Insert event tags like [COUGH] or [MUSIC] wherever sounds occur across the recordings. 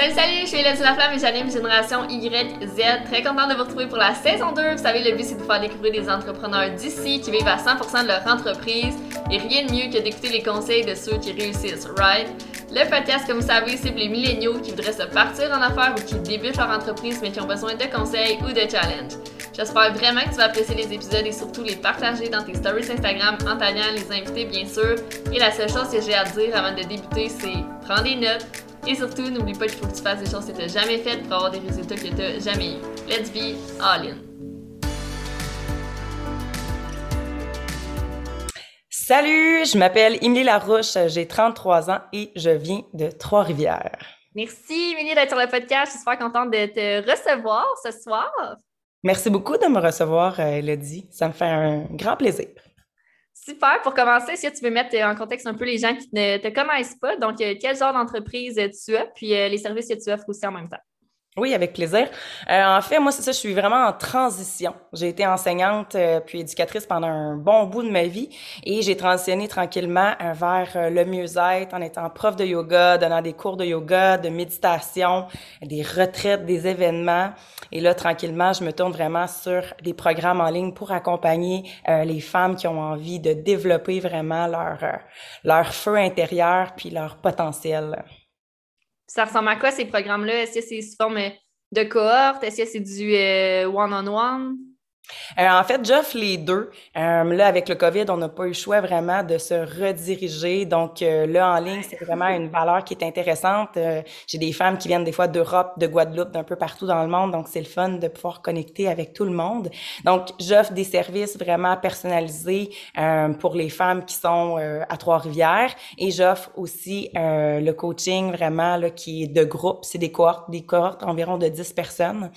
Salut, salut, je suis Hélène Laflamme et j'anime Génération YZ. Très contente de vous retrouver pour la saison 2. Vous savez, le but c'est de vous faire découvrir des entrepreneurs d'ici qui vivent à 100% de leur entreprise et rien de mieux que d'écouter les conseils de ceux qui réussissent, right? Le podcast, comme vous savez, c'est pour les milléniaux qui voudraient se partir en affaires ou qui débutent leur entreprise mais qui ont besoin de conseils ou de challenges. J'espère vraiment que tu vas apprécier les épisodes et surtout les partager dans tes stories Instagram en taguant les invités, bien sûr. Et la seule chose que j'ai à te dire avant de débuter, c'est prends des notes et surtout, n'oublie pas qu'il faut que tu fasses des choses que tu n'as jamais faites pour avoir des résultats que tu n'as jamais eu. Let's be all in! Salut, je m'appelle Émilie Larouche, j'ai 33 ans et je viens de Trois-Rivières. Merci, Émilie, d'être sur le podcast. Je suis super contente de te recevoir ce soir. Merci beaucoup de me recevoir, euh, Elodie. Ça me fait un grand plaisir. Super. Pour commencer, que tu veux mettre en contexte un peu les gens qui ne te connaissent pas? Donc, euh, quel genre d'entreprise tu as, puis euh, les services que tu offres aussi en même temps? Oui, avec plaisir. Euh, en fait, moi, c'est ça, je suis vraiment en transition. J'ai été enseignante euh, puis éducatrice pendant un bon bout de ma vie et j'ai transitionné tranquillement euh, vers le mieux-être en étant prof de yoga, donnant des cours de yoga, de méditation, des retraites, des événements. Et là, tranquillement, je me tourne vraiment sur des programmes en ligne pour accompagner les femmes qui ont envie de développer vraiment leur, leur feu intérieur puis leur potentiel. Ça ressemble à quoi ces programmes-là? Est-ce que c'est sous forme de cohorte? Est-ce que c'est du euh, one-on-one? Euh, en fait, j'offre les deux. Euh, là, avec le COVID, on n'a pas eu le choix vraiment de se rediriger. Donc, euh, là, en ligne, c'est vraiment une valeur qui est intéressante. Euh, j'ai des femmes qui viennent des fois d'Europe, de Guadeloupe, d'un peu partout dans le monde. Donc, c'est le fun de pouvoir connecter avec tout le monde. Donc, j'offre des services vraiment personnalisés pour les femmes qui sont à Trois-Rivières. Et j'offre aussi le coaching vraiment là, qui est de groupe. C'est des cohortes, des cohortes environ de 10 personnes,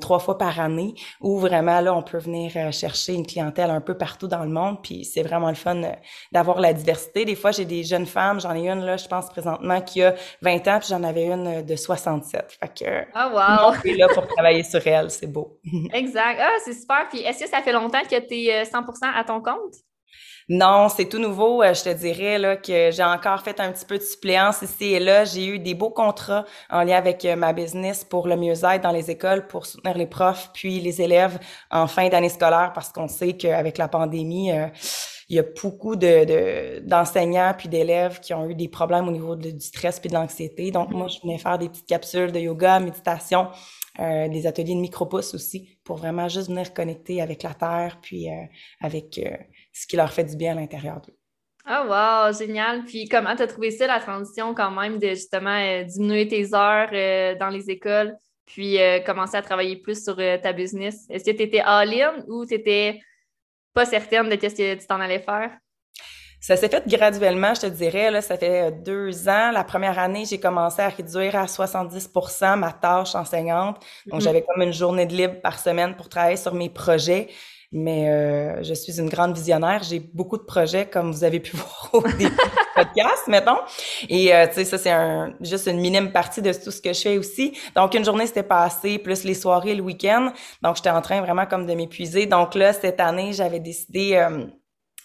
trois fois par année, où vraiment on peut venir euh, chercher une clientèle un peu partout dans le monde, puis c'est vraiment le fun euh, d'avoir la diversité. Des fois, j'ai des jeunes femmes, j'en ai une là, je pense présentement qui a 20 ans, puis j'en avais une euh, de 67. Fait que oh, wow. là pour travailler sur elle, c'est beau. [LAUGHS] exact. Ah, c'est super. Puis est-ce que ça fait longtemps que tu es 100% à ton compte? Non, c'est tout nouveau. Euh, je te dirais que j'ai encore fait un petit peu de suppléance ici et là. J'ai eu des beaux contrats en lien avec euh, ma business pour le mieux-être dans les écoles, pour soutenir les profs, puis les élèves en fin d'année scolaire, parce qu'on sait qu'avec la pandémie, euh, il y a beaucoup de, d'enseignants puis d'élèves qui ont eu des problèmes au niveau du stress puis de l'anxiété. Donc, moi, je venais faire des petites capsules de yoga, méditation, des ateliers de micro-pouces aussi, pour vraiment juste venir connecter avec la terre puis avec ce qui leur fait du bien à l'intérieur d'eux. Ah, wow, génial. Puis comment tu as trouvé ça, la transition quand même de justement euh, diminuer tes heures euh, dans les écoles, puis euh, commencer à travailler plus sur ta business? Est-ce que tu étais all-in ou tu n'étais pas certaine de ce que tu t'en allais faire? Ça s'est fait graduellement, je te dirais. Là, ça fait deux ans. La première année, j'ai commencé à réduire à 70% ma tâche enseignante. Donc, mm-hmm. j'avais comme une journée de libre par semaine pour travailler sur mes projets. Mais euh, je suis une grande visionnaire. J'ai beaucoup de projets, comme vous avez pu [LAUGHS] voir au début du podcast, mettons. Et euh, tu sais, ça, c'est un, juste une minime partie de tout ce que je fais aussi. Donc, une journée, c'était passé, plus les soirées, le week-end. Donc, j'étais en train vraiment comme de m'épuiser. Donc là, cette année, j'avais décidé... Euh,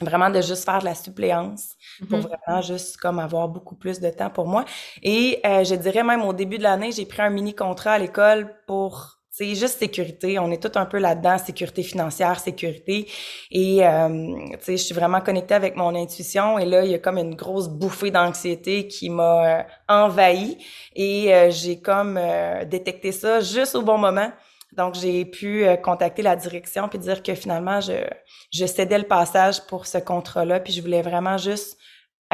vraiment de juste faire de la suppléance pour mm-hmm. vraiment juste comme avoir beaucoup plus de temps pour moi. Et je dirais même au début de l'année, j'ai pris un mini contrat à l'école pour c'est juste sécurité. On est tout un peu là-dedans, sécurité financière, sécurité. Et euh, je suis vraiment connectée avec mon intuition. Et là, il y a comme une grosse bouffée d'anxiété qui m'a euh, envahie. Et euh, j'ai comme euh, détecté ça juste au bon moment. Donc, j'ai pu contacter la direction puis dire que finalement, je, je cédais le passage pour ce contrat-là. Puis je voulais vraiment juste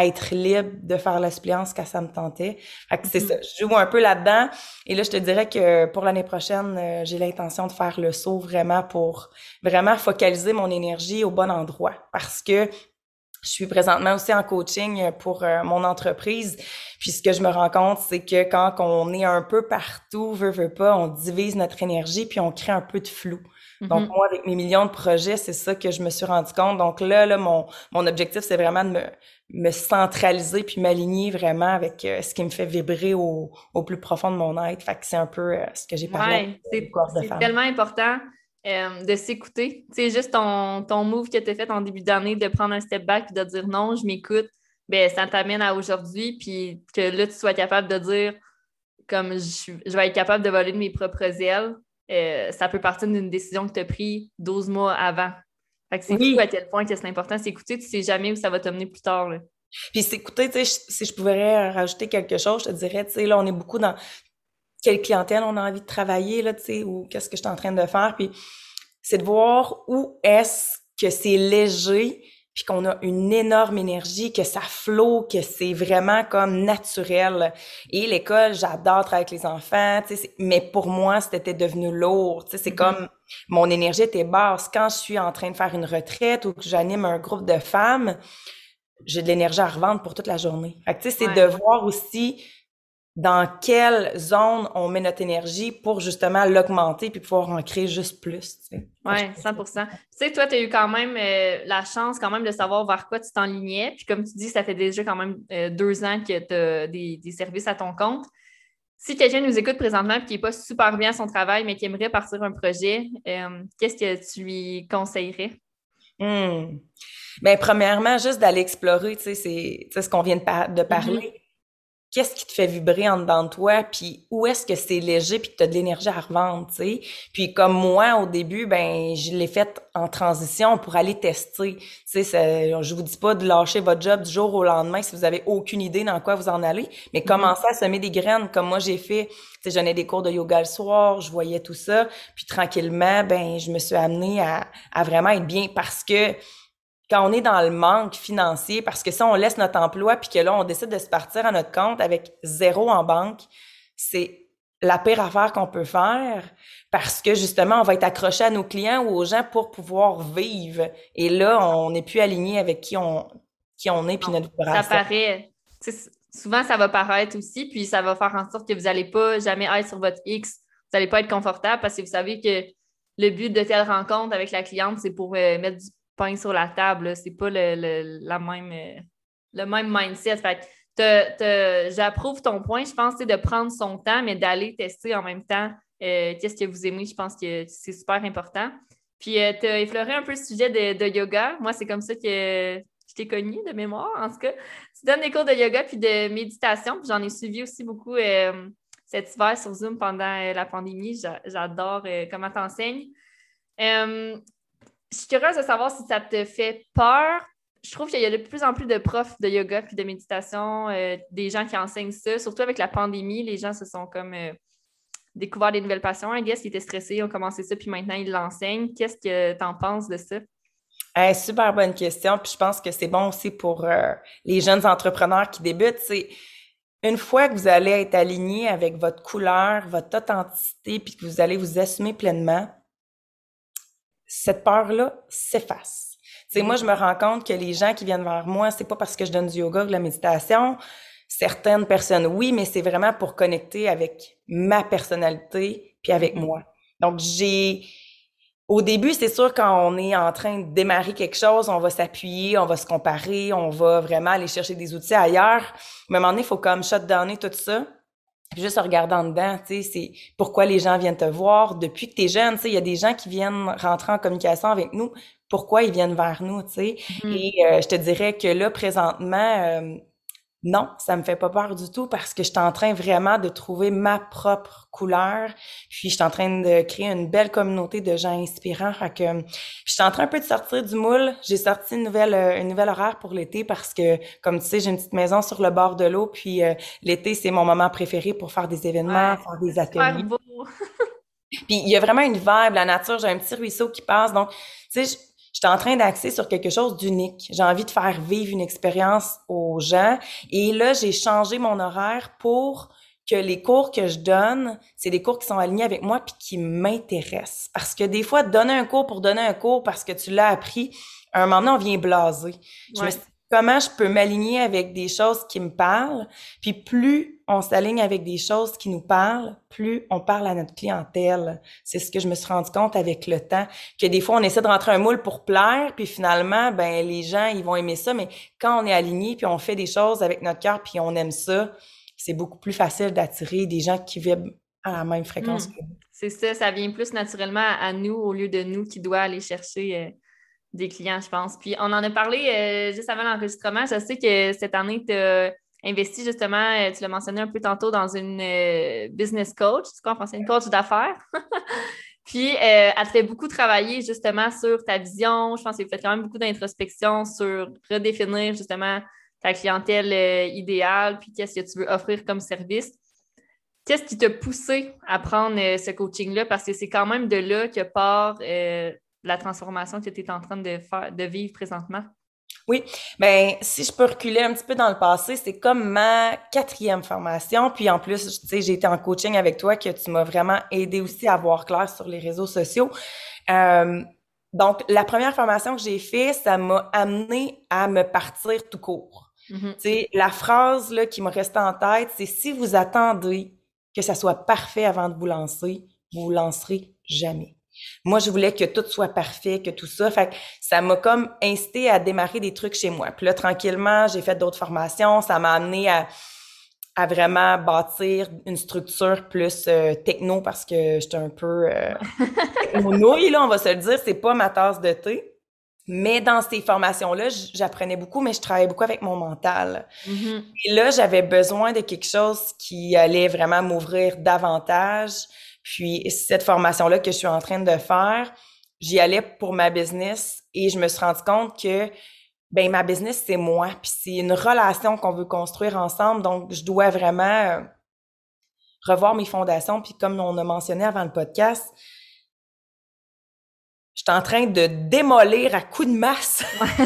être libre de faire la suppléance quand ça me tentait. Fait que c'est ça, mm-hmm. je joue un peu là-dedans. Et là, je te dirais que pour l'année prochaine, euh, j'ai l'intention de faire le saut vraiment pour vraiment focaliser mon énergie au bon endroit. Parce que je suis présentement aussi en coaching pour euh, mon entreprise. Puis ce que je me rends compte, c'est que quand on est un peu partout, veut, veut pas, on divise notre énergie puis on crée un peu de flou. Donc, mm-hmm. moi, avec mes millions de projets, c'est ça que je me suis rendu compte. Donc là, là mon, mon objectif, c'est vraiment de me, me centraliser puis m'aligner vraiment avec euh, ce qui me fait vibrer au, au, plus profond de mon être. Fait que c'est un peu euh, ce que j'ai parlé. Ouais, c'est tellement important euh, de s'écouter. C'est juste ton, ton move que tu as fait en début d'année, de prendre un step back et de dire non, je m'écoute. Ben, ça t'amène à aujourd'hui, puis que là, tu sois capable de dire comme je, vais être capable de voler de mes propres ailes, ça peut partir d'une décision que tu as prise 12 mois avant. Fait que c'est fou à quel point que c'est important. C'est écouter, tu sais jamais où ça va t'amener plus tard. Là. Puis c'est écouter, tu sais, si je pouvais rajouter quelque chose, je te dirais, tu sais, là, on est beaucoup dans quelle clientèle on a envie de travailler, là, tu sais, ou qu'est-ce que je suis en train de faire. Puis c'est de voir où est-ce que c'est léger, puis qu'on a une énorme énergie, que ça flot, que c'est vraiment comme naturel. Et l'école, j'adore travailler avec les enfants, mais pour moi, c'était devenu lourd. Tu sais, c'est mm-hmm. comme mon énergie était basse. Quand je suis en train de faire une retraite ou que j'anime un groupe de femmes, j'ai de l'énergie à revendre pour toute la journée. Fait que, tu sais, c'est de voir aussi dans quelle zone on met notre énergie pour justement l'augmenter puis pouvoir en créer juste plus. Oui, 100% Tu sais, toi, tu as eu quand même euh, la chance quand même de savoir vers quoi tu t'enlignais. Puis comme tu dis, ça fait déjà quand même euh, deux ans que tu as des, services à ton compte. Si quelqu'un nous écoute présentement et qui n'est pas super bien à son travail, mais qui aimerait partir un projet, euh, qu'est-ce que tu lui conseillerais? Hmm. Bien, premièrement, juste d'aller explorer, tu sais, c'est ce qu'on vient de, de parler. Mm-hmm qu'est-ce qui te fait vibrer en dedans de toi, puis où est-ce que c'est léger, puis que tu as de l'énergie à revendre, tu sais. Puis comme moi, au début, ben je l'ai fait en transition pour aller tester. Tu sais, je vous dis pas de lâcher votre job du jour au lendemain si vous avez aucune idée dans quoi vous en allez, mais mm-hmm. commencer à semer des graines comme moi j'ai fait. Tu sais, j'en ai des cours de yoga le soir, je voyais tout ça, puis tranquillement, ben je me suis amenée à, à vraiment être bien parce que quand on est dans le manque financier, parce que si on laisse notre emploi puis que là, on décide de se partir à notre compte avec zéro en banque, c'est la pire affaire qu'on peut faire parce que justement, on va être accroché à nos clients ou aux gens pour pouvoir vivre. Et là, on n'est plus aligné avec qui on, qui on est puis notre. Ça paraît. Souvent, ça va paraître aussi, puis ça va faire en sorte que vous n'allez pas jamais être sur votre X. Vous n'allez pas être confortable parce que vous savez que le but de telle rencontre avec la cliente, c'est pour euh, mettre du sur la table. C'est pas le, la même, euh, le même mindset. Fait j'approuve ton point. Je pense de prendre son temps, mais d'aller tester en même temps euh, qu'est-ce que vous aimez. Je pense que c'est super important. Puis, euh, tu as effleuré un peu le sujet de, yoga. Moi, c'est comme ça que je t'ai connue de mémoire, en tout cas. Tu donnes des cours de yoga puis de méditation. j'en ai suivi aussi beaucoup cet hiver sur Zoom pendant la pandémie. J'adore comment tu enseignes je suis curieuse de savoir si ça te fait peur. Je trouve qu'il y a de plus en plus de profs de yoga puis de méditation, euh, des gens qui enseignent ça. Surtout avec la pandémie, les gens se sont comme euh, découvert des nouvelles passions. Un guess qui était stressé, ont commencé ça, puis maintenant ils l'enseignent. Qu'est-ce que tu en penses de ça? super bonne question. Puis je pense que c'est bon aussi pour euh, les jeunes entrepreneurs qui débutent. C'est une fois que vous allez être aligné avec votre couleur, votre authenticité, puis que vous allez vous assumer pleinement, cette peur-là s'efface. C'est moi, je me rends compte que les gens qui viennent vers moi, c'est pas parce que je donne du yoga ou de la méditation. Certaines personnes, oui, mais c'est vraiment pour connecter avec ma personnalité puis avec mm-hmm. moi. Donc, j'ai, au début, c'est sûr, quand on est en train de démarrer quelque chose, on va s'appuyer, on va se comparer, on va vraiment aller chercher des outils ailleurs. Mais à un moment donné, il faut comme shutdowner tout ça juste en regardant dedans, tu sais, c'est pourquoi les gens viennent te voir depuis que tu es jeune, tu sais, il y a des gens qui viennent rentrer en communication avec nous, pourquoi ils viennent vers nous, tu sais? Mm-hmm. Et euh, je te dirais que là présentement euh, non, ça me fait pas peur du tout parce que je suis en train vraiment de trouver ma propre couleur. Puis je suis en train de créer une belle communauté de gens inspirants. Fait que je suis en train un peu de sortir du moule. J'ai sorti une nouvelle euh, une nouvelle horaire pour l'été parce que comme tu sais, j'ai une petite maison sur le bord de l'eau puis euh, l'été c'est mon moment préféré pour faire des événements, faire des ateliers. Beau. [LAUGHS] puis il y a vraiment une vibe, la nature, j'ai un petit ruisseau qui passe donc tu sais je suis en train d'axer sur quelque chose d'unique. J'ai envie de faire vivre une expérience aux gens. Et là, j'ai changé mon horaire pour que les cours que je donne, c'est des cours qui sont alignés avec moi puis qui m'intéressent. Parce que des fois, donner un cours pour donner un cours parce que tu l'as appris, à un moment donné, on vient blaser. Je me comment je peux m'aligner avec des choses qui me parlent. Puis plus on s'aligne avec des choses qui nous parlent, plus on parle à notre clientèle. C'est ce que je me suis rendu compte avec le temps, que des fois on essaie de rentrer un moule pour plaire, puis finalement, ben les gens ils vont aimer ça, mais quand on est aligné puis on fait des choses avec notre cœur puis on aime ça, c'est beaucoup plus facile d'attirer des gens qui vivent à la même fréquence hmm. que nous. C'est ça, ça vient plus naturellement à nous au lieu de nous qui doit aller chercher. Euh, des clients, je pense. Puis on en a parlé euh, juste avant l'enregistrement. Je sais que cette année, tu as investi justement, euh, tu l'as mentionné un peu tantôt, dans une euh, business coach, tu quoi en une coach d'affaires. [LAUGHS] Puis, elle te fait beaucoup travailler justement sur ta vision. Je pense que tu fait quand même beaucoup d'introspection sur redéfinir justement ta clientèle idéale, puis qu'est-ce que tu veux offrir comme service. Qu'est-ce qui t'a poussé à prendre ce coaching-là? Parce que c'est quand même de là que part la transformation que tu es en train de, faire, de vivre présentement? Oui, ben si je peux reculer un petit peu dans le passé, c'est comme ma quatrième formation. Puis en plus, tu sais, j'ai été en coaching avec toi, que tu m'as vraiment aidé aussi à voir clair sur les réseaux sociaux. Euh, donc, la première formation que j'ai fait, ça m'a amené à me partir tout court. Sais, la phrase là, qui me restait en tête, c'est si vous attendez que ça soit parfait avant de vous lancer, vous vous lancerez jamais. Moi, je voulais que tout soit parfait, que tout ça. Fait que ça m'a comme incité à démarrer des trucs chez moi. Puis là, tranquillement, j'ai fait d'autres formations. Ça m'a amené à, à vraiment bâtir une structure plus euh, techno parce que j'étais un peu euh, [LAUGHS] nouille, là, on va se le dire. C'est pas ma tasse de thé. Mais dans ces formations-là, j'apprenais beaucoup, mais je travaillais beaucoup avec mon mental. Mm-hmm. Et là, j'avais besoin de quelque chose qui allait vraiment m'ouvrir davantage puis cette formation-là que je suis en train de faire, j'y allais pour ma business et je me suis rendu compte que ben ma business c'est moi puis c'est une relation qu'on veut construire ensemble donc je dois vraiment euh, revoir mes fondations puis comme on a mentionné avant le podcast je suis en train de démolir à coups de masse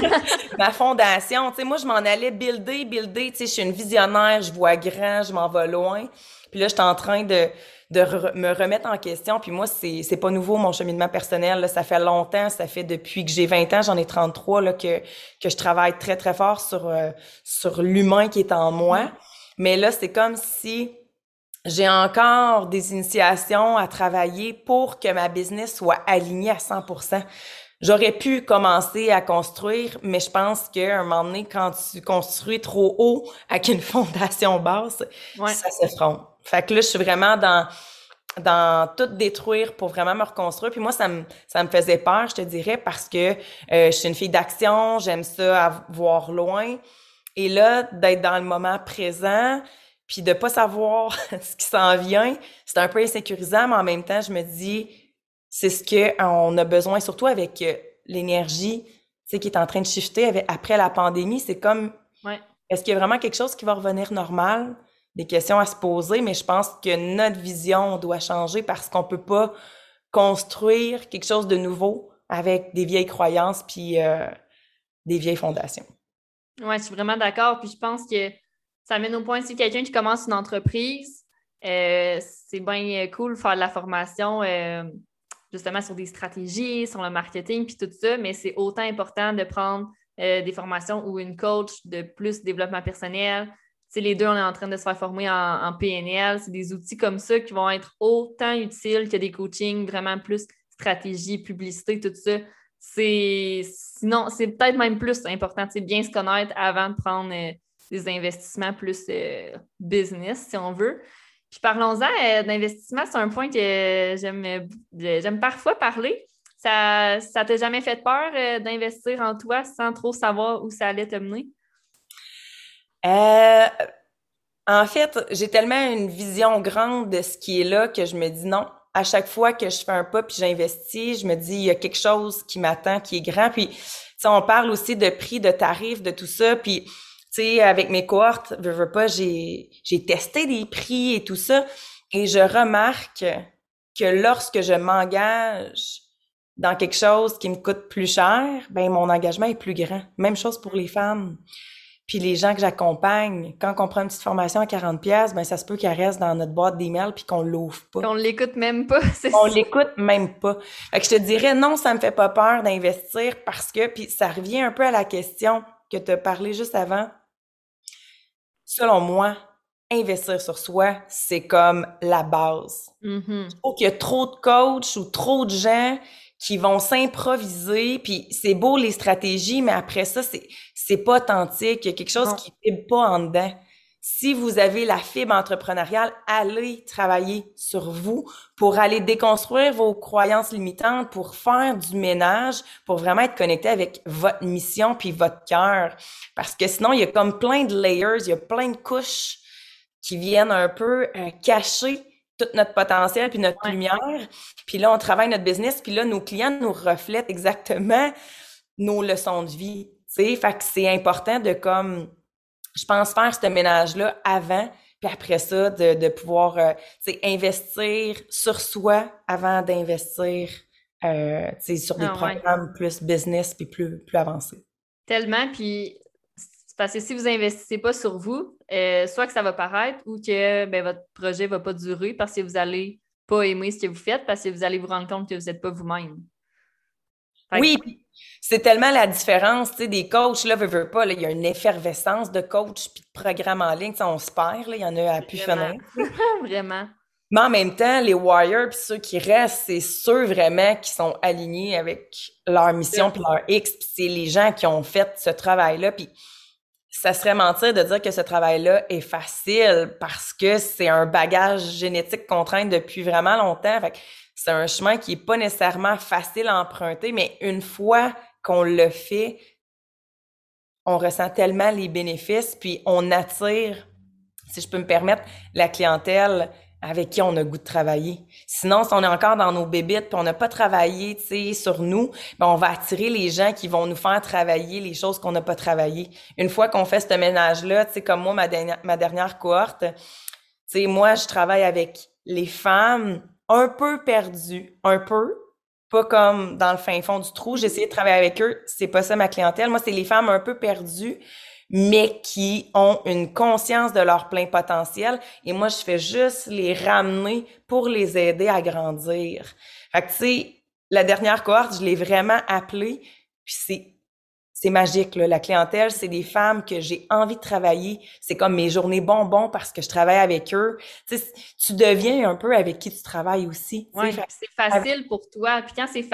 [LAUGHS] ma fondation. Tu sais, moi, je m'en allais builder, builder. Tu sais, je suis une visionnaire, je vois grand, je m'en vais loin. Puis là, je suis en train de de me remettre en question. Puis moi, c'est, c'est pas nouveau, mon cheminement personnel. Là. Ça fait longtemps, ça fait depuis que j'ai 20 ans, j'en ai 33, là, que, que je travaille très, très fort sur, euh, sur l'humain qui est en moi. Mais là, c'est comme si j'ai encore des initiations à travailler pour que ma business soit alignée à 100% J'aurais pu commencer à construire, mais je pense qu'à un moment donné, quand tu construis trop haut avec une [LAUGHS] fondation basse, ça s'effondre. Fait que là, je suis vraiment dans dans tout détruire pour vraiment me reconstruire. Puis moi, ça me, ça me faisait peur, je te dirais, parce que euh, je suis une fille d'action, j'aime ça à voir loin. Et là, d'être dans le moment présent, puis de pas savoir [LAUGHS] ce qui s'en vient, c'est un peu insécurisant, mais en même temps, je me dis, c'est ce qu'on a besoin, surtout avec euh, l'énergie, tu sais, qui est en train de shifter après la pandémie. C'est comme, ouais. est-ce qu'il y a vraiment quelque chose qui va revenir normal? Des questions à se poser, mais je pense que notre vision doit changer parce qu'on peut pas construire quelque chose de nouveau avec des vieilles croyances puis euh, des vieilles fondations. Oui, je suis vraiment d'accord. Puis je pense que ça mène au point si quelqu'un qui commence une entreprise, euh, c'est bien cool de faire de la formation euh, justement sur des stratégies, sur le marketing puis tout ça, mais c'est autant important de prendre des formations ou une coach de plus développement personnel, les deux, on est en train de se faire former en, PNL. C'est des outils comme ça qui vont être autant utiles que des coachings vraiment plus stratégie, publicité, tout ça. C'est sinon, c'est peut-être même plus important, de bien se connaître avant de prendre euh, des investissements plus euh, business, si on veut. Puis parlons-en euh, d'investissement, c'est un point que j'aime, parfois parler. Ça, ça t'a jamais fait peur d'investir en toi sans trop savoir où ça allait te mener? Euh, en fait, j'ai tellement une vision grande de ce qui est là que je me dis non. À chaque fois que je fais un pas puis j'investis, je me dis il y a quelque chose qui m'attend, qui est grand. Puis, on parle aussi de prix, de tarifs, de tout ça. Puis, tu sais, avec mes cohortes, je veux pas, j'ai j'ai testé des prix et tout ça, et je remarque que lorsque je m'engage dans quelque chose qui me coûte plus cher, ben mon engagement est plus grand. Même chose pour les femmes. Puis les gens que j'accompagne, quand on prend une petite formation à 40 pièces, ben ça se peut qu'elle reste dans notre boîte d'email puis qu'on l'ouvre pas. Qu'on l'écoute même pas, [LAUGHS] c'est On l'écoute même pas. Fait que je te dirais non, ça me fait pas peur d'investir parce que puis ça revient un peu à la question que tu as parlé juste avant. Selon moi, investir sur soi, c'est comme la base. Mm qu'il y a trop de coachs ou trop de gens qui vont s'improviser, puis c'est beau les stratégies, mais après ça, c'est c'est pas authentique, il y a quelque chose qui vibre pas en dedans. si vous avez la fibre entrepreneuriale, allez travailler sur vous pour aller déconstruire vos croyances limitantes, pour faire du ménage, pour vraiment être connecté avec votre mission puis votre cœur. Parce que sinon, il y a comme plein de layers, il y a plein de couches qui viennent un peu euh, cacher tout notre potentiel puis notre lumière. Puis là, on travaille notre business, puis là, nos clients nous reflètent exactement nos leçons de vie. sais, Fait que c'est important de comme je pense faire ce ménage-là avant, puis après ça, de, de pouvoir euh, investir sur soi avant d'investir euh, sur des ah programmes plus business puis plus, plus avancés. Tellement, puis parce que si vous investissez pas sur vous, euh, soit que ça va paraître ou que ben, votre projet va pas durer parce que vous allez pas aimer ce que vous faites parce que vous allez vous rendre compte que vous n'êtes pas vous-même. Oui, c'est tellement la différence, tu sais, des coachs, là, veut, pas, il y a une effervescence de coachs puis de programmes en ligne, on se perd, il y en a à plus finir. [LAUGHS] vraiment. Mais en même temps, les warriors puis ceux qui restent, c'est ceux vraiment qui sont alignés avec leur mission puis leur X, puis c'est les gens qui ont fait ce travail-là, puis ça serait mentir de dire que ce travail-là est facile parce que c'est un bagage génétique qu'on traîne depuis vraiment longtemps. Fait c'est un chemin qui est pas nécessairement facile à emprunter, mais une fois qu'on le fait, on ressent tellement les bénéfices, puis on attire, si je peux me permettre, la clientèle avec qui on a goût de travailler. Sinon, si on est encore dans nos bébites puis on n'a pas travaillé, tu sur nous, ben on va attirer les gens qui vont nous faire travailler les choses qu'on n'a pas travaillées. Une fois qu'on fait ce ménage-là, tu comme moi, ma dernière, cohorte, tu moi, je travaille avec les femmes un peu perdus, un peu, pas comme dans le fin fond du trou. J'ai de travailler avec eux, c'est pas ça ma clientèle. Moi, c'est les femmes un peu perdues, mais qui ont une conscience de leur plein potentiel. Et moi, je fais juste les ramener pour les aider à grandir. Fait que, tu sais, la dernière cohorte, je l'ai vraiment appelée, puis c'est c'est magique. Là. La clientèle, c'est des femmes que j'ai envie de travailler. C'est comme mes journées bonbons parce que je travaille avec eux. Tu, deviens un peu avec qui tu travailles aussi. Oui, c'est facile pour toi. Puis quand c'est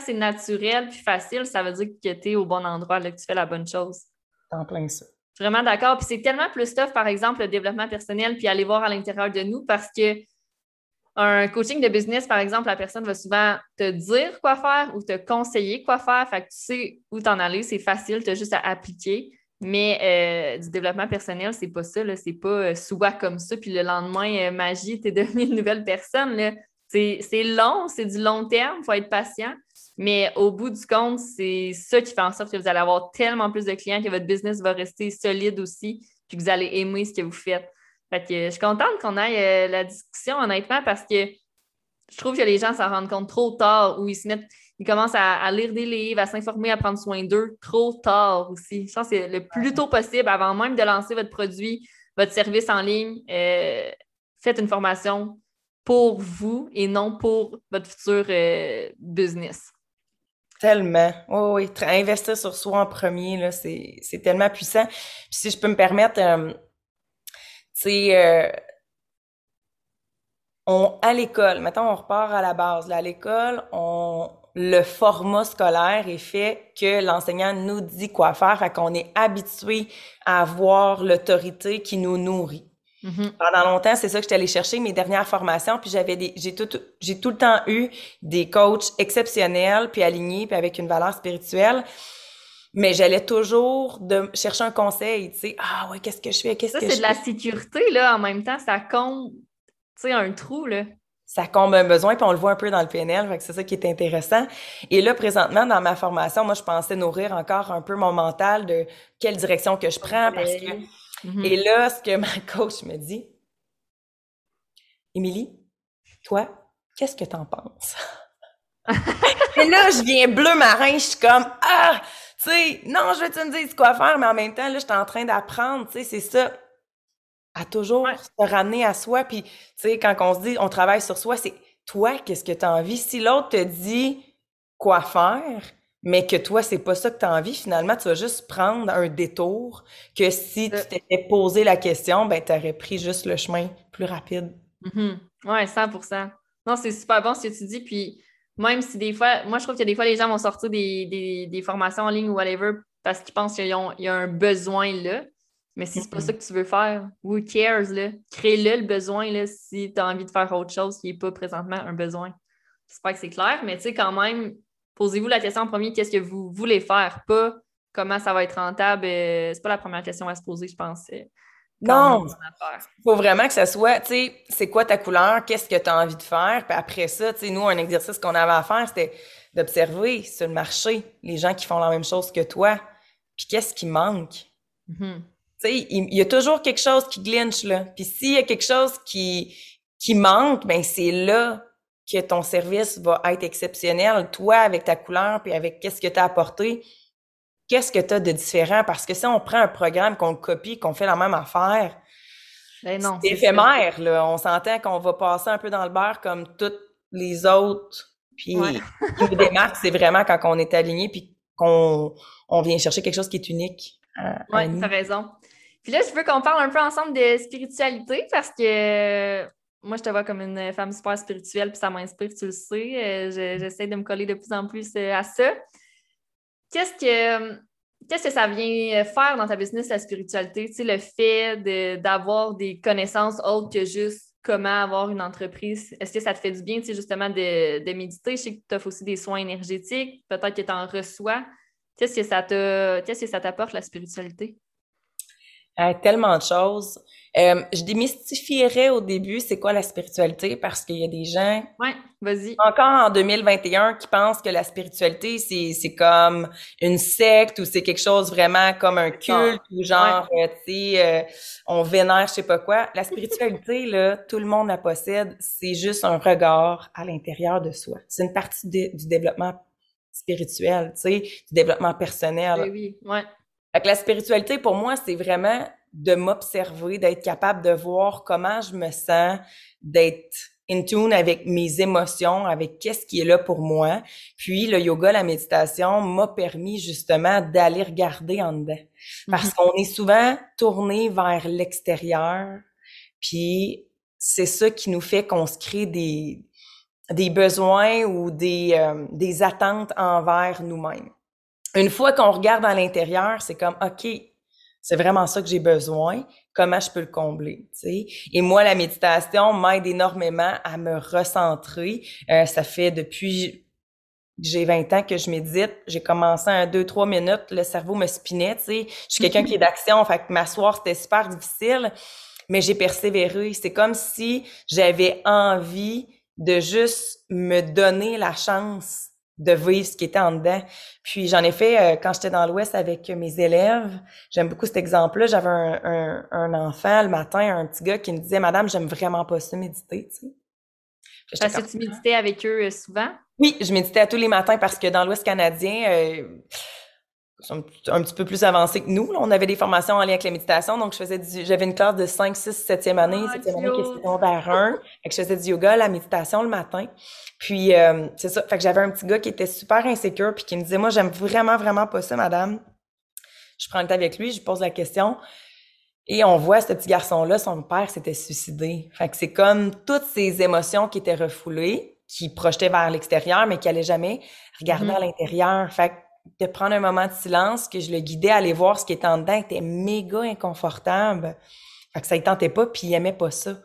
c'est naturel puis facile, ça veut dire que tu es au bon endroit, là, que tu fais la bonne chose. En plein ça. Vraiment d'accord. Puis c'est tellement plus tough, par exemple, le développement personnel, puis aller voir à l'intérieur de nous parce que un coaching de business, par exemple, la personne va souvent te dire quoi faire ou te conseiller quoi faire. Fait que tu sais où t'en aller, c'est facile, tu as juste à appliquer. Mais euh, du développement personnel, c'est pas ça, c'est pas euh, soit comme ça, puis le lendemain, euh, magie, tu es [LAUGHS] devenue une nouvelle personne. C'est long, c'est du long terme, il faut être patient. Mais au bout du compte, c'est ça qui fait en sorte que vous allez avoir tellement plus de clients, que votre business va rester solide aussi, puis que vous allez aimer ce que vous faites. Fait que je suis contente qu'on aille euh, la discussion, honnêtement, parce que je trouve que les gens s'en rendent compte trop tard ou ils se mettent, ils commencent à, lire des livres, à s'informer, à prendre soin d'eux trop tard aussi. Je pense que c'est le plus tôt possible, avant même de lancer votre produit, votre service en ligne, euh, faites une formation pour vous et non pour votre futur euh, business. Tellement. oui, investir sur soi en premier, c'est tellement puissant. Puis si je peux me permettre, c'est euh, on à l'école, maintenant on repart à la base. Là, à l'école, on le format scolaire est fait que l'enseignant nous dit quoi faire, fait qu'on est habitué à avoir l'autorité qui nous nourrit. Mm-hmm. Pendant longtemps, c'est ça que j'étais allée chercher mes dernières formations, puis j'avais des, j'ai tout, j'ai tout le temps eu des coachs exceptionnels, puis alignés, puis avec une valeur spirituelle. Mais j'allais toujours de chercher un conseil, tu sais, ah ouais, qu'est-ce que je fais, qu'est-ce que c'est de la sécurité, là, en même temps, ça comble, tu sais, un trou, là. Ça comble un besoin, puis on le voit un peu dans le PNL, fait que c'est ça qui est intéressant. Et là, présentement, dans ma formation, moi, je pensais nourrir encore un peu mon mental de quelle direction que je prends, parce que... Mm-hmm. Et là, ce que ma [LAUGHS] coach me dit, Émilie, toi, qu'est-ce que t'en penses? [LAUGHS] Et là, je viens bleu marin, je suis comme, ah! tu sais, non, je vais te dire quoi faire, mais en même temps, là, je suis en train d'apprendre, tu sais, c'est ça. À toujours se ramener à soi. Puis, tu sais, quand on se dit, on travaille sur soi, c'est toi, qu'est-ce que tu as envie? Si l'autre te dit quoi faire, mais que toi, c'est pas ça que tu as envie, finalement, tu vas juste prendre un détour que si tu t'étais posé la question, ben, tu aurais pris juste le chemin plus rapide. Mm Ouais, 100% Non, c'est super bon ce que tu dis. Puis, même si des fois, moi, je trouve que des fois, les gens vont sortir des, formations en ligne ou whatever parce qu'ils pensent qu'il y a un besoin là. Mais si c'est pas ça que tu veux faire, who cares, là? Crée-le le besoin, là, si tu as envie de faire autre chose qui n'est pas présentement un besoin. J'espère que c'est clair, mais tu sais, quand même, posez-vous la question en premier, qu'est-ce que vous voulez faire? Pas comment ça va être rentable. Euh, c'est pas la première question à se poser, je pense. Euh, non, il faut vraiment que ça soit, tu sais, c'est quoi ta couleur, qu'est-ce que tu as envie de faire, puis après ça, tu sais, nous, un exercice qu'on avait à faire, c'était d'observer sur le marché les gens qui font la même chose que toi, puis qu'est-ce qui manque? Mm-hmm. Tu sais, il, y a toujours quelque chose qui glinche, là. Puis s'il y a quelque chose qui, qui manque, ben c'est là que ton service va être exceptionnel. Toi, avec ta couleur, puis avec qu'est-ce que tu as apporté, qu'est-ce que tu as de différent? Parce que si on prend un programme, qu'on copie, qu'on fait la même affaire, ben c'est éphémère. Là. On s'entend qu'on va passer un peu dans le beurre comme toutes les autres. Puis le démarque, c'est vraiment quand on est aligné puis qu'on on vient chercher quelque chose qui est unique. Oui, tu as raison. Puis là, je veux qu'on parle un peu ensemble de spiritualité parce que moi, je te vois comme une femme super spirituelle, puis ça m'inspire, tu le sais. Euh, j'essaie de me coller de plus en plus euh, à ça. Qu'est-ce que qu'est-ce que ça vient faire dans ta business, la spiritualité? Tu sais, le fait d'avoir des connaissances autres que juste comment avoir une entreprise. Est-ce que ça te fait du bien, tu sais, justement, de, de méditer? Je sais que tu offres aussi des soins énergétiques. Peut-être que tu en reçois. Qu'est-ce que ça qu'est-ce que ça t'apporte, la spiritualité? Tellement de choses. Euh, je démystifierais au début c'est quoi la spiritualité? Parce qu'il y a des gens ouais, vas-y. encore en 2021 qui pensent que la spiritualité c'est c'est comme une secte ou c'est quelque chose vraiment comme un culte ou genre euh, tu sais euh, on vénère je sais pas quoi. La spiritualité [LAUGHS] là, tout le monde la possède, c'est juste un regard à l'intérieur de soi. C'est une partie du développement spirituel, tu sais, du développement personnel. Oui, oui, ouais. Fait que la spiritualité, pour moi, c'est vraiment de m'observer, d'être capable de voir comment je me sens, d'être in tune avec mes émotions, avec qu'est-ce qui est là pour moi. Puis le yoga, la méditation m'a permis justement d'aller regarder en dedans. Parce mhm. qu'on est souvent tourné vers l'extérieur, puis c'est ça qui nous fait qu'on se crée des, des besoins ou des, euh, des attentes envers nous-mêmes. Une fois qu'on regarde à l'intérieur, c'est comme, OK, c'est vraiment ça que j'ai besoin, comment je peux le combler, tu. Et moi, la méditation m'aide énormément à me recentrer. Euh, ça fait depuis j'ai 20 ans que je médite. J'ai commencé en 2-3 minutes, le cerveau me spinait, tu sais. Je suis quelqu'un qui est d'action, fait que m'asseoir, c'était super difficile, mais j'ai persévéré. C'est comme si j'avais envie de juste me donner la chance de vivre ce qui était en dedans. Puis j'en ai fait euh, quand j'étais dans l'Ouest avec mes élèves. J'aime beaucoup cet exemple-là. J'avais un, un, enfant le matin, un petit gars qui me disait Madame, j'aime vraiment pas ça méditer. Tu sais. Parce que tu méditais avec eux euh, souvent? Oui, je méditais tous les matins parce que dans l'Ouest canadien, euh, un, un, petit peu plus avancé que nous. On avait des formations en lien avec la méditation. Donc, je faisais j'avais une classe de 5, 6, 7e année, 7e année qui secondaire 1. Fait que je faisais du yoga, la méditation le matin. Puis, euh, c'est ça. Fait que j'avais un petit gars qui était super insécure puis qui me disait, moi, j'aime vraiment, vraiment pas ça, madame. Je prends le temps avec lui, je pose la question. Et on voit ce petit garçon-là, son père s'était suicidé. Fait que c'est comme toutes ces émotions qui étaient refoulées, qui projetaient vers l'extérieur, mais qui allaient jamais regarder mm-hmm. à l'intérieur. Fait que de prendre un moment de silence, que je le guidais à aller voir ce qui était en dedans, était méga inconfortable. Fait que ça ne tentait pas, puis il aimait pas ça.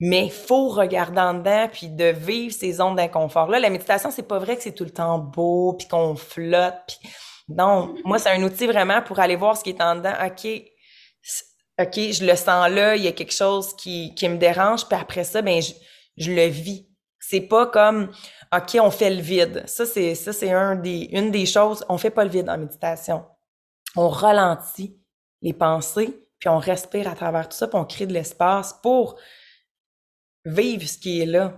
Mais il faut regarder en dedans, puis de vivre ces zones d'inconfort-là. La méditation, c'est pas vrai que c'est tout le temps beau, puis qu'on flotte. Puis... Non, moi, c'est un outil vraiment pour aller voir ce qui est en dedans. OK, OK, je le sens là, il y a quelque chose qui, qui me dérange, puis après ça, ben je, je le vis. C'est pas comme OK, on fait le vide. Ça, c'est c'est un des, une des choses. On fait pas le vide en méditation. On ralentit les pensées, puis on respire à travers tout ça, puis on crée de l'espace pour vivre ce qui est là.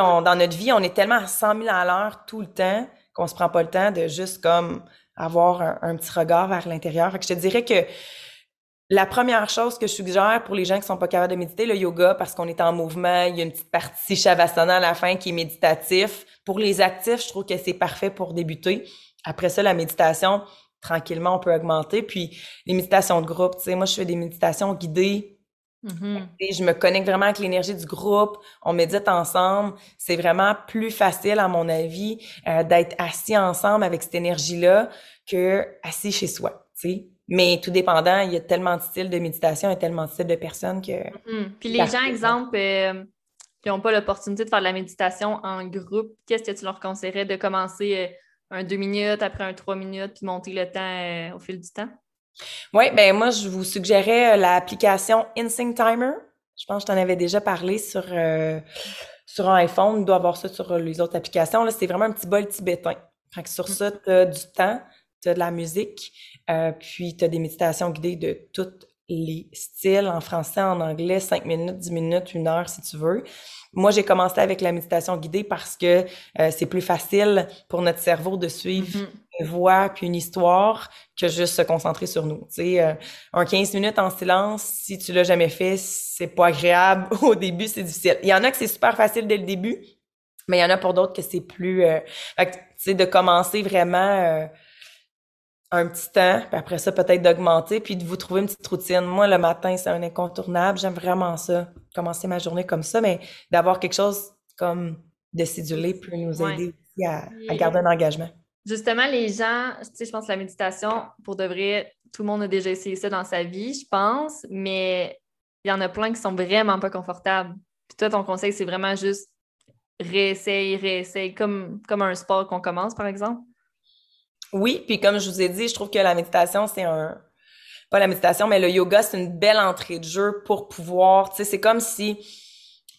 On, dans notre vie, on est tellement à 100 000 à l'heure tout le temps qu'on se prend pas le temps de juste comme avoir un, un petit regard vers l'intérieur. Je te dirais que la première chose que je suggère pour les gens qui sont pas capables de méditer, le yoga, parce qu'on est en mouvement, il y a une petite partie shavasana à la fin qui est méditatif. Pour les actifs, je trouve que c'est parfait pour débuter. Après ça, la méditation, tranquillement, on peut augmenter. Puis les méditations de groupe, tu sais, moi, je fais des méditations guidées. Mm-hmm. Et je me connecte vraiment avec l'énergie du groupe. On médite ensemble. C'est vraiment plus facile, à mon avis, euh, d'être assis ensemble avec cette énergie-là que assis chez soi. Tu sais Mais tout dépendant, il y a tellement de styles de méditation et tellement de styles de personnes que. Mm-hmm. Puis les gens, exemple, euh, qui n'ont pas l'opportunité de faire de la méditation en groupe, qu'est-ce que tu leur conseillerais de commencer euh, un deux minutes, après un trois minutes, puis monter le temps euh, au fil du temps? Oui, ben moi, je vous suggérais l'application InSync Timer. Je pense que je t'en avais déjà parlé sur, sur un iPhone. Il doit avoir ça sur les autres applications. Là, c'est vraiment un petit bol tibétain. Fait que sur mm. ça, tu as du temps, tu as de la musique, euh, puis tu as des méditations guidées de tous les styles, en français, en anglais, 5 minutes, 10 minutes, une heure si tu veux. Moi, j'ai commencé avec la méditation guidée parce que euh, c'est plus facile pour notre cerveau de suivre mm-hmm. une voix puis une histoire que juste se concentrer sur nous. Tu sais, euh, un 15 minutes en silence, si tu l'as jamais fait, c'est pas agréable. [LAUGHS] Au début, c'est difficile. Il y en a que c'est super facile dès le début, mais il y en a pour d'autres que c'est plus... Euh, tu sais, de commencer vraiment un petit temps, puis après ça, peut-être d'augmenter, puis de vous trouver une petite routine. Moi, le matin, c'est un incontournable. J'aime vraiment ça, commencer ma journée comme ça, mais d'avoir quelque chose comme de cédulé peut nous aider aussi à, garder un engagement. Justement, les gens, tu sais, je pense que la méditation, pour de vrai, tout le monde a déjà essayé ça dans sa vie, je pense, mais il y en a plein qui sont vraiment pas confortables. Puis toi, ton conseil, c'est vraiment juste réessaye, réessaye, comme, comme un sport qu'on commence, par exemple? Oui, puis comme je vous ai dit, je trouve que la méditation, c'est un... Pas la méditation, mais le yoga, c'est une belle entrée de jeu pour pouvoir... Tu sais, c'est comme si...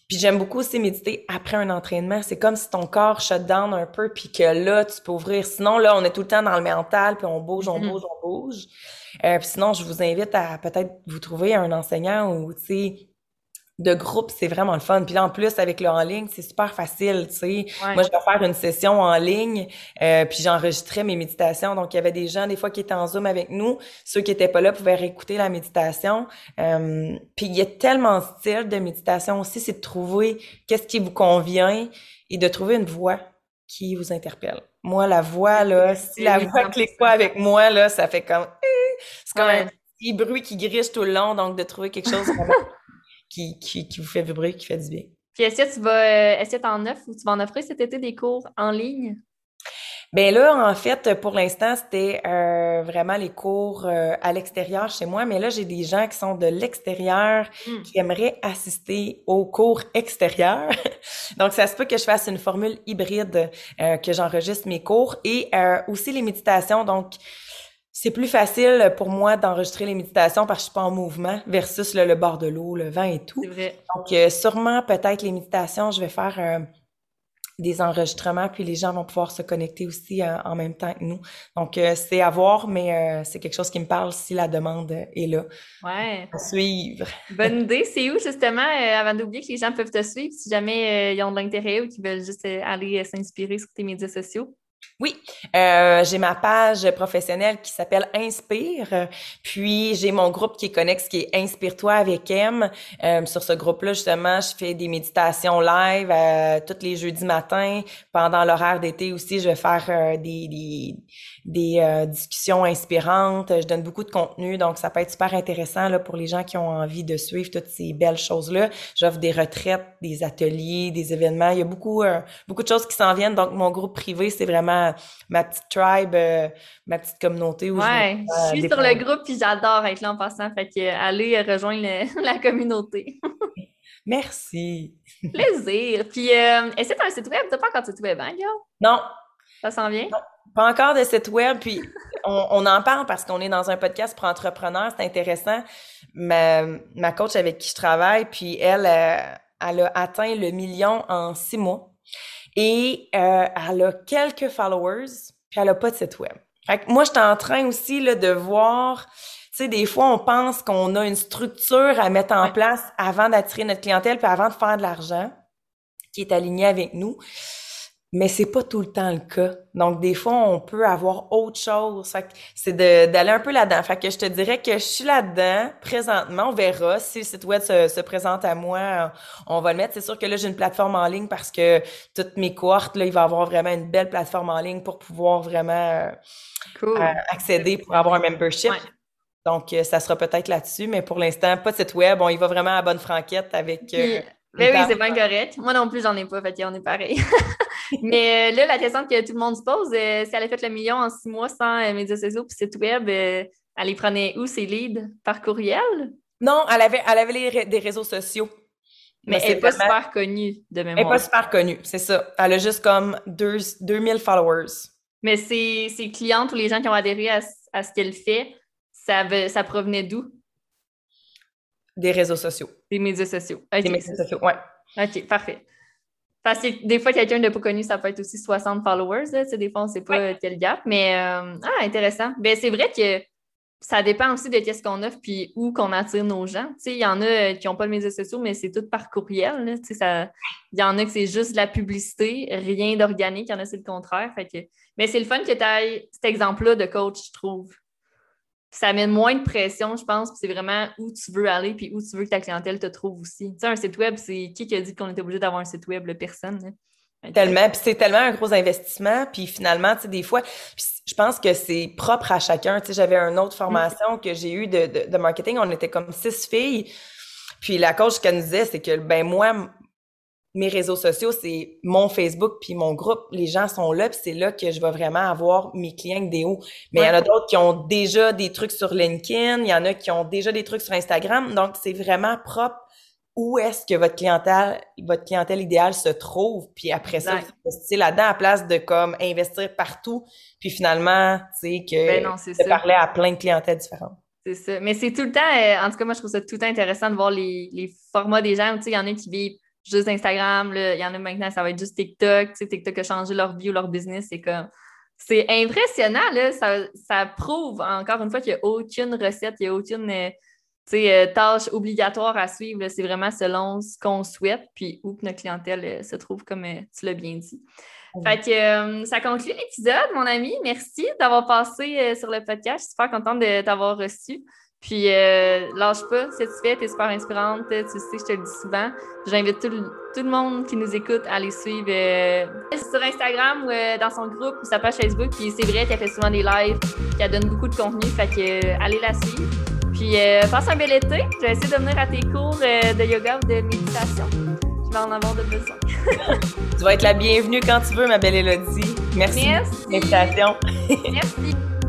Puis j'aime beaucoup aussi méditer après un entraînement. C'est comme si ton corps shut down un peu, puis que là, tu peux ouvrir. Sinon, là, on est tout le temps dans le mental, puis on bouge, on mm-hmm. bouge, on bouge. Euh, puis sinon, je vous invite à peut-être vous trouver un enseignant ou, tu sais, de groupe, c'est vraiment le fun. Puis là, en plus, avec le en ligne, c'est super facile, tu sais. Moi, je vais faire une session en ligne, euh, puis j'enregistrais mes méditations. Donc, il y avait des gens, des fois, qui étaient en Zoom avec nous. Ceux qui étaient pas là pouvaient réécouter la méditation. Euh, puis il y a tellement de styles de méditation aussi, c'est de trouver qu'est-ce qui vous convient et de trouver une voix qui vous interpelle. Moi, la voix, là, si la voix clique pas avec moi, là, ça fait comme... C'est comme un petit bruit qui griche tout le long, donc de trouver quelque chose [LAUGHS] qui, qui, qui, vous fait vibrer, qui fait du bien. Puis est-ce que tu vas, euh, est-ce que en offres ou tu vas en offrir cet été des cours en ligne? Ben là, en fait, pour l'instant, c'était euh, vraiment les cours euh, à l'extérieur chez moi, mais là, j'ai des gens qui sont de l'extérieur hmm. qui aimeraient assister aux cours extérieurs. [LAUGHS] Donc, ça se peut que je fasse une formule hybride, que j'enregistre mes cours et aussi les méditations. Donc, c'est plus facile pour moi d'enregistrer les méditations parce que je suis pas en mouvement versus le bord de l'eau, le vent et tout. C'est vrai. Donc, euh, sûrement, peut-être les méditations, je vais faire euh, des enregistrements, puis les gens vont pouvoir se connecter aussi euh, en même temps que nous. Donc, c'est à voir, mais c'est quelque chose qui me parle si la demande est là. Ouais. À suivre. Bonne idée. C'est où, justement, avant d'oublier que les gens peuvent te suivre si jamais ils ont de l'intérêt ou qu'ils veulent juste aller s'inspirer sur tes médias sociaux? Oui, euh, j'ai ma page professionnelle qui s'appelle Inspire, puis j'ai mon groupe qui est Connex qui est Inspire-toi avec M. Euh, sur ce groupe-là, justement, je fais des méditations live euh, tous les jeudis matins. Pendant l'horaire d'été aussi, je vais faire euh, des, des, des discussions inspirantes. Je donne beaucoup de contenu, donc ça peut être super intéressant là, pour les gens qui ont envie de suivre toutes ces belles choses-là. J'offre des retraites, des ateliers, des événements. Il y a beaucoup, beaucoup de choses qui s'en viennent, donc mon groupe privé, c'est vraiment ma, petite tribe, euh, ma petite communauté. Où ouais, je, suis sur le groupe puis j'adore être là en passant. Fait que allez rejoindre [LAUGHS] la communauté. Merci. Plaisir. Puis, euh, est-ce que tu as un site web? Tu n'as pas encore de site web, hein, Non. Ça s'en vient? Pas encore de site web. Puis, on, en parle parce qu'on est dans un podcast pour entrepreneurs. C'est intéressant. Ma, ma coach avec qui je travaille, puis elle, euh, elle a atteint le million en six mois. Et euh, elle a quelques followers, puis elle a pas de site web. Fait que moi, j'étais en train aussi là, de voir, tu sais, des fois, on pense qu'on a une structure à mettre en place avant d'attirer notre clientèle, puis avant de faire de l'argent, qui est alignée avec nous mais c'est pas tout le temps le cas. Donc, des fois, on peut avoir autre chose. Fait que c'est d'aller un peu là-dedans. Fait que je te dirais que je suis là-dedans présentement. On verra si le site web se, présente à moi. On va le mettre. C'est sûr que là, j'ai une plateforme en ligne parce que toutes mes cohortes, là, il va y avoir vraiment une belle plateforme en ligne pour pouvoir vraiment euh, accéder pour avoir un membership. Donc, euh, ça sera peut-être là-dessus, mais pour l'instant, pas de site web. On y va vraiment à bonne franquette avec... Euh, mais oui, c'est pas correct. Moi non plus, j'en ai pas, fait on est pareil. [LAUGHS] Mais euh, là, la question que tout le monde se pose, euh, si elle a fait le million en six mois sans euh, médias sociaux puis site web, Elle les prenait où, ces leads? Par courriel? Non, elle avait, elle avait des réseaux sociaux. Mais, elle n'est pas super connue de mémoire. Elle n'est pas super connue, c'est ça. Elle a juste comme deux, 2000 followers. Mais ses, ses, clientes ou les gens qui ont adhéré à, à ce qu'elle fait, ça, ça provenait d'où? Des réseaux sociaux. Des médias sociaux. Des médias sociaux, ouais. OK, parfait. Parce que des fois, quelqu'un de pas connu, ça peut être aussi 60 followers. Là. Des fois, on ne sait pas quel gap. Mais, euh, ah, intéressant. Ben, c'est vrai que ça dépend aussi de qu'est-ce qu'on offre puis où qu'on attire nos gens. Il y en a euh, qui n'ont pas de médias sociaux, mais c'est tout par courriel. Il y en a que c'est juste de la publicité, rien d'organique. Il y en a, c'est le contraire. Fait que... Mais c'est le fun que tu aies cet exemple-là de coach, je trouve ça amène moins de pression, je pense. C'est vraiment où tu veux aller puis où tu veux que ta clientèle te trouve aussi. Tu sais, un site web, c'est qui qui a dit qu'on était obligé d'avoir un site web? personne. Tellement, puis c'est tellement un gros investissement, puis finalement, tu sais, des fois, je pense que c'est propre à chacun. Tu sais, j'avais une autre formation que j'ai eue de, de, marketing, on était comme six filles, puis la coach qu'elle nous disait, c'est que, ben moi, mes réseaux sociaux, c'est mon Facebook puis mon groupe. Les gens sont là, puis c'est là que je vais vraiment avoir mes clients des hauts. Mais il y en a d'autres qui ont déjà des trucs sur LinkedIn, il y en a qui ont déjà des trucs sur Instagram. Donc, c'est vraiment propre où est-ce que votre clientèle, votre clientèle idéale se trouve. Puis après ça, c'est là-dedans à place de comme investir partout. Puis finalement, tu sais, que ben non, de parler à plein de clientèles différentes. C'est ça. Mais c'est tout le temps, euh, en tout cas, moi, je trouve ça tout le temps intéressant de voir les, les formats des gens. Tu sais, il y en a qui vivent juste Instagram. Il y en a maintenant, ça va être juste TikTok. Tu sais, TikTok a changé leur vie ou leur business. C'est comme. C'est impressionnant, là. Ça, prouve encore une fois qu'il n'y a aucune recette, il n'y a aucune euh, euh, tâche obligatoire à suivre. C'est vraiment selon ce qu'on souhaite, puis où que notre clientèle euh, se trouve, comme tu l'as bien dit. Fait que ça conclut l'épisode, mon ami. Merci d'avoir passé sur le podcast. Je suis super contente de t'avoir reçu. Puis, euh, lâche pas, c'est tu fais, t'es super inspirante, tu sais, je te le dis souvent. J'invite tout, le monde qui nous écoute à les suivre euh, sur Instagram ou euh, dans son groupe ou sa page Facebook. Puis, c'est vrai qu'elle fait souvent des lives, qu'elle donne beaucoup de contenu, fait que euh, allez la suivre. Puis, passe un bel été. Je vais essayer de venir à tes cours de yoga ou de méditation. Je vais en avoir de besoin. [LAUGHS] tu vas être la bienvenue quand tu veux, ma belle Elodie. Merci. Merci. Merci. [LAUGHS]